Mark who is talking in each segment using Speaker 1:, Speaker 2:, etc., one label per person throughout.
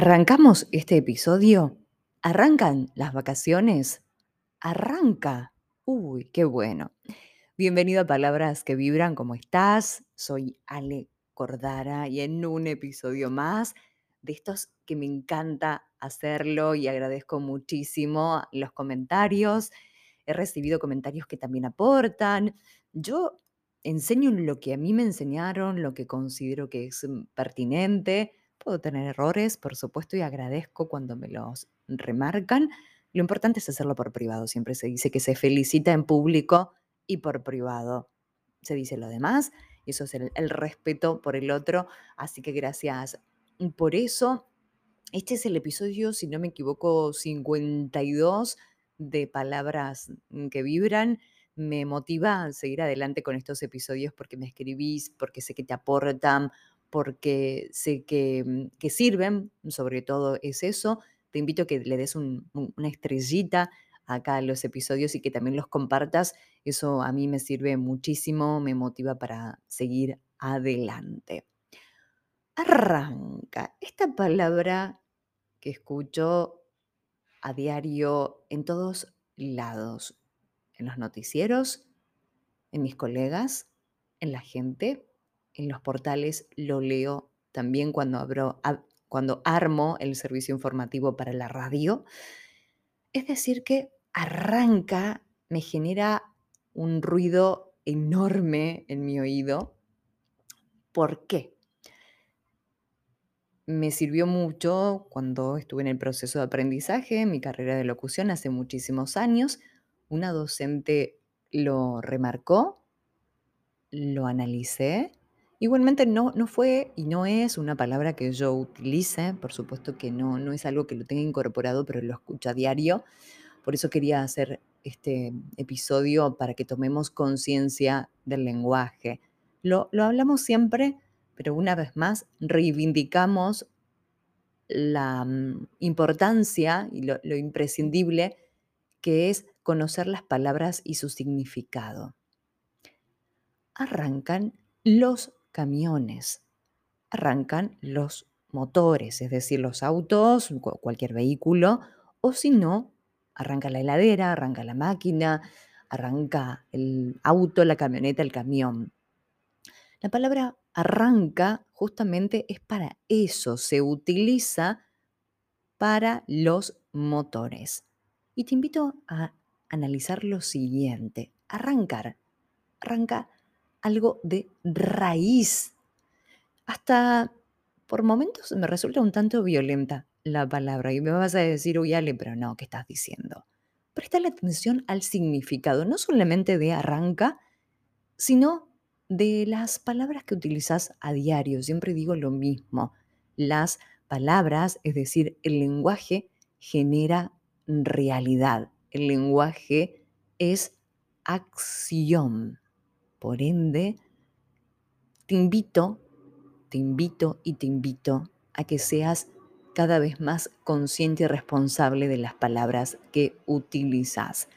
Speaker 1: Arrancamos este episodio. ¿Arrancan las vacaciones? Arranca. Uy, qué bueno. Bienvenido a Palabras que Vibran, ¿cómo estás? Soy Ale Cordara y en un episodio más de estos que me encanta hacerlo y agradezco muchísimo los comentarios. He recibido comentarios que también aportan. Yo enseño lo que a mí me enseñaron, lo que considero que es mm, pertinente Puedo tener errores, por supuesto, y agradezco cuando me los remarcan. Lo importante es hacerlo por privado. Siempre se dice que se felicita en público y por privado se dice lo demás. Eso es el, respeto por el otro. Así que gracias por eso. Este es el episodio, si no me equivoco, 52 de palabras que vibran. Me motiva a seguir adelante con estos episodios porque me escribís, porque sé que te aportan, porque sé mm, que, sirven, sobre todo es eso. Te invito a que le des una estrellita acá a los episodios y que también los compartas. Eso a mí me sirve muchísimo, me motiva para seguir adelante. Arranca. Esta palabra que escucho a diario en todos lados, en los noticieros, en mis colegas, en la gente, en los portales lo leo también cuando, abro, cuando armo el servicio informativo para la radio. Es decir, que arranca, me genera un ruido enorme en mi oído. ¿Por qué? Me sirvió mucho cuando estuve en el proceso de aprendizaje, en mi carrera de locución hace muchísimos años. Una docente lo remarcó, lo analicé Igualmente no, no fue y no es una palabra que yo utilice, por supuesto que no, no es algo que lo tenga incorporado, pero lo escucho a diario. Por eso quería hacer este episodio para que tomemos conciencia del lenguaje. Lo, hablamos siempre, pero una vez más reivindicamos la mm, importancia y lo imprescindible que es conocer las palabras y su significado. Arrancan los camiones. Arrancan los motores, es decir, los autos, cualquier vehículo, o si no, arranca la heladera, arranca la máquina, arranca el auto, la camioneta, el camión. La palabra arranca justamente es para eso, se utiliza para los motores. Y te invito a analizar lo siguiente, arrancar, arranca algo de raíz. Hasta por momentos me resulta un tanto violenta la palabra y me vas a decir, uy, Ale, pero no, ¿qué estás diciendo? Presta la atención al significado, no solamente de arranca, sino de las palabras que utilizas a diario. Siempre digo lo mismo. Las palabras, es decir, el lenguaje genera realidad. El lenguaje es acción. Por ende, te invito, te invito y te invito a que seas cada vez más consciente y responsable de las palabras que utilizas.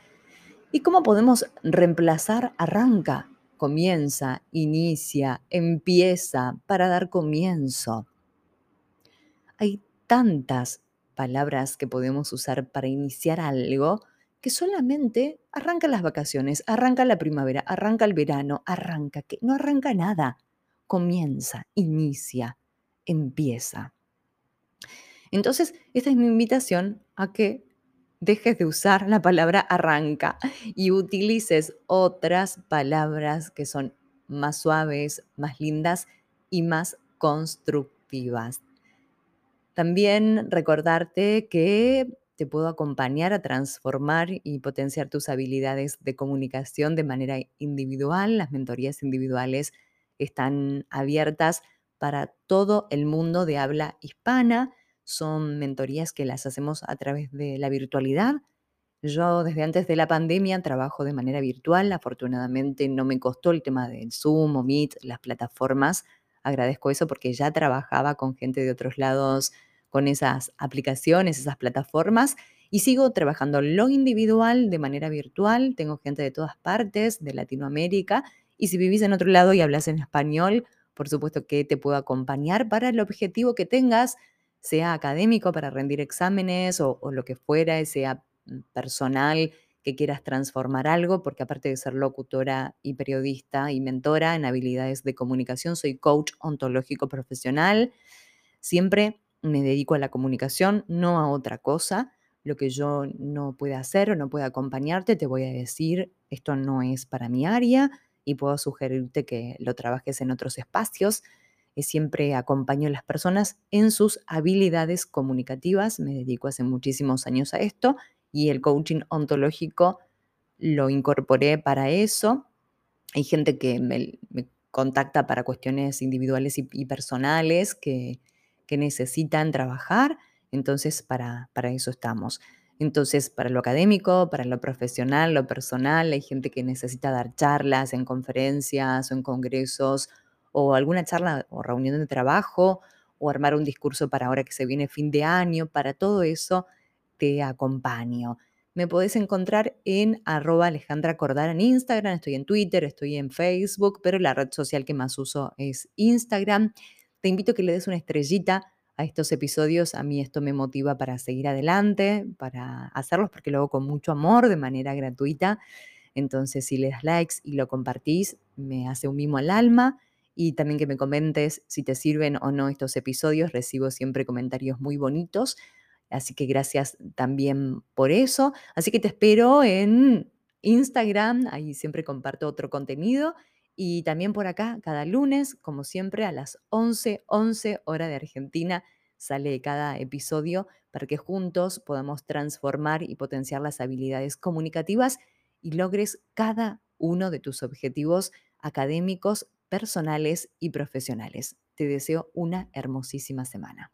Speaker 1: ¿Y cómo podemos reemplazar arranca, comienza, inicia, empieza para dar comienzo? Hay tantas palabras que podemos usar para iniciar algo que solamente arranca las vacaciones, arranca la primavera, arranca el verano, arranca, que no arranca nada, comienza, inicia, empieza. Entonces, esta es mi invitación a que dejes de usar la palabra arranca y utilices otras palabras que son más suaves, más lindas y más constructivas. También recordarte que te puedo acompañar a transformar y potenciar tus habilidades de comunicación de manera individual. Las mentorías individuales están abiertas para todo el mundo de habla hispana. Son mentorías que las hacemos a través de la virtualidad. Yo desde antes de la pandemia trabajo de manera virtual. Afortunadamente no me costó el tema del Zoom o Meet, las plataformas. Agradezco eso porque ya trabajaba con gente de otros lados con esas aplicaciones, esas plataformas y sigo trabajando lo individual de manera virtual. Tengo gente de todas partes de Latinoamérica y si vivís en otro lado y hablas en español, por supuesto que te puedo acompañar para el objetivo que tengas sea académico para rendir exámenes o, lo que fuera, sea mm, personal que quieras transformar algo, porque aparte de ser locutora y periodista y mentora en habilidades de comunicación, soy coach ontológico profesional. Siempre me dedico a la comunicación, no a otra cosa. Lo que yo no pueda hacer o no pueda acompañarte, te voy a decir, esto no es para mi área y puedo sugerirte que lo trabajes en otros espacios. Siempre acompaño a las personas en sus habilidades comunicativas. Me dedico hace muchísimos años a esto y el coaching ontológico lo incorporé para eso. Hay gente que me, contacta para cuestiones individuales y, personales que, necesitan trabajar, entonces para, para eso estamos. Entonces, para lo académico, para lo profesional, lo personal, hay gente que necesita dar charlas en conferencias o en congresos o alguna charla o reunión de trabajo o armar un discurso para ahora que se viene fin de año. Para todo eso te acompaño. Me podés encontrar en arroba Alejandra Cordara en Instagram, estoy en Twitter, estoy en Facebook, pero la red social que más uso es Instagram. Te invito a que le des una estrellita a estos episodios. A mí esto me motiva para seguir adelante, para hacerlos porque lo hago con mucho amor, de manera gratuita. Entonces, si le das likes y lo compartís, me hace un mimo al alma. Y también que me comentes si te sirven o no estos episodios. Recibo siempre comentarios muy bonitos. Así que gracias también por eso. Así que te espero en Instagram, ahí siempre comparto otro contenido. Y también por acá, cada lunes, como siempre, a las 11, 11 hora de Argentina, sale cada episodio para que juntos podamos transformar y potenciar las habilidades comunicativas y logres cada uno de tus objetivos académicos, personales y profesionales. Te deseo una hermosísima semana.